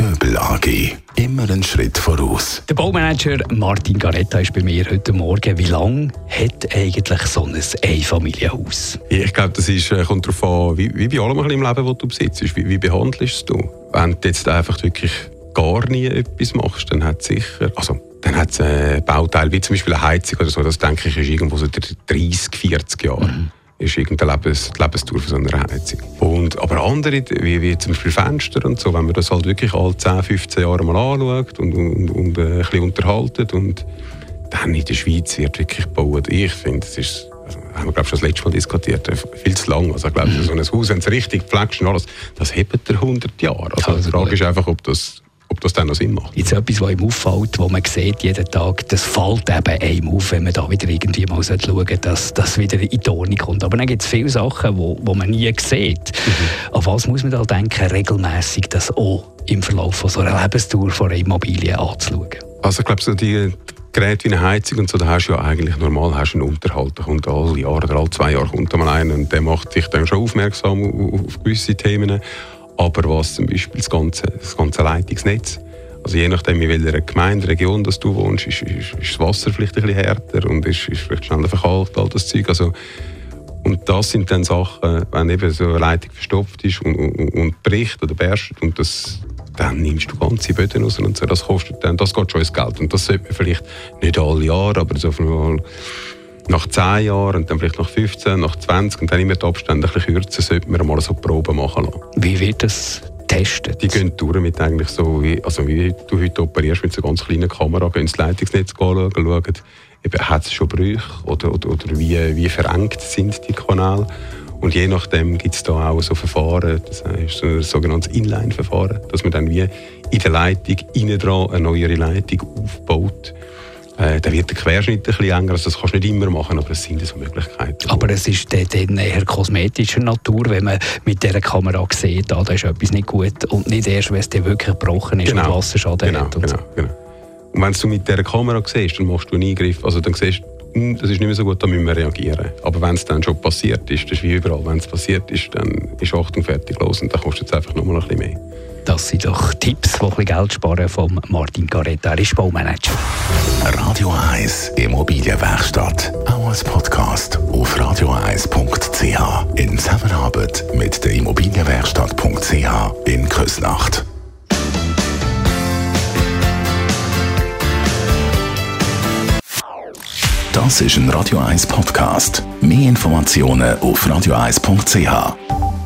Göbel AG. Immer einen Schritt voraus. Der Baumanager Martin Garetta ist bei mir heute Morgen. Wie lange hat eigentlich so ein Einfamilienhaus? Ich glaube, das ist, äh, kommt darauf an, wie, wie bei allem im Leben, das du besitzt. Wie, wie behandelst du Wenn du jetzt einfach wirklich gar nie etwas machst, dann hat es sicher... Also, dann hat es ein Bauteil wie zum Beispiel eine Heizung oder so, das denke ich ist irgendwo so 30, 40 Jahre. Mhm ist irgendeine Lebens Lebensdauer von so einer Heizung. Und, aber andere, wie, wie zum Beispiel Fenster und so, wenn man das halt wirklich alle 10, 15 Jahre mal anschaut und, und, und äh, ein bisschen unterhalten und dann in der Schweiz wird wirklich gebaut. Ich finde, das ist also, haben wir glaube schon das letzte Mal diskutiert, äh, viel zu lang. Also ich glaube, so ein Haus, wenn es richtig pflegst und alles, das hebt er 100 Jahre. Also die Frage ist einfach, ob das ob das dann noch Sinn macht. Jetzt etwas, was ihm auffällt, wo man sieht jeden Tag, das fällt eben einem auf, wenn man da wieder irgendwie mal schauen sollte, dass das wieder in die Ordnung kommt. Aber dann gibt es viele Sachen, wo, wo man nie sieht. Mhm. Auf was muss man da denken, regelmäßig das auch im Verlauf von so einer Lebensdauer von einer Immobilie anzuschauen? Also ich glaube, so die Geräte wie eine Heizung und so, da hast du ja eigentlich normal hast einen Unterhalt. Da kommt alle Jahre oder alle zwei Jahre kommt mal einer und der macht sich dann schon aufmerksam auf gewisse Themen. Aber was zum Beispiel das ganze, das ganze Leitungsnetz, also je nachdem, in welcher Gemeinde, Region dass du wohnst, ist, ist, ist das Wasser vielleicht ein bisschen härter und ist, ist vielleicht schneller verkalkt, all das Zeug. Also, und das sind dann Sachen, wenn eben so eine Leitung verstopft ist und, und, und bricht oder berstet und das, dann nimmst du ganze Böden raus und so. Das kostet dann, das geht schon ins Geld. Und das sollte man vielleicht nicht alle Jahre, aber so mal nach 10 Jahren und dann vielleicht nach 15, nach 20 und dann immer die Abstände ein bisschen kürzer, sollte man mal so Proben machen lassen. Wie wird das getestet? Die gehen durch mit eigentlich so, wie, also wie du heute operierst mit so einer ganz kleinen Kamera, gehen ins Leitungsnetz anschauen, schauen, hat es schon Brüche oder, oder, oder wie, wie verengt sind die Kanäle. Und je nachdem gibt es da auch so Verfahren, das ist ein sogenanntes Inline-Verfahren, dass man dann wie in der Leitung innen dran eine neue Leitung aufbaut äh, dann wird der Querschnitt ein bisschen enger. Also das kannst du nicht immer machen, aber es sind so Möglichkeiten. Aber es ist dann eher kosmetischer Natur, wenn man mit dieser Kamera sieht, ah, da ist etwas nicht gut und nicht erst, wenn es dann wirklich gebrochen ist genau. und Wasserschaden genau, hat. Und genau, so. genau. Und wenn du mit dieser Kamera siehst, dann machst du einen Eingriff, also dann siehst hm, das ist nicht mehr so gut, da müssen wir reagieren. Aber wenn es dann schon passiert ist, das ist wie überall, wenn es passiert ist, dann ist Achtung fertig los und dann kostet es einfach nochmal ein bisschen mehr. Das sind doch Tipps, die Geld sparen von Martin Garetta. Er ist Baumanager. Radio 1 Immobilienwerkstatt. Auch als Podcast auf radio1.ch. In Zusammenarbeit mit der Immobilienwerkstatt.ch in Küsnacht. Das ist ein Radio 1 Podcast. Mehr Informationen auf radio1.ch.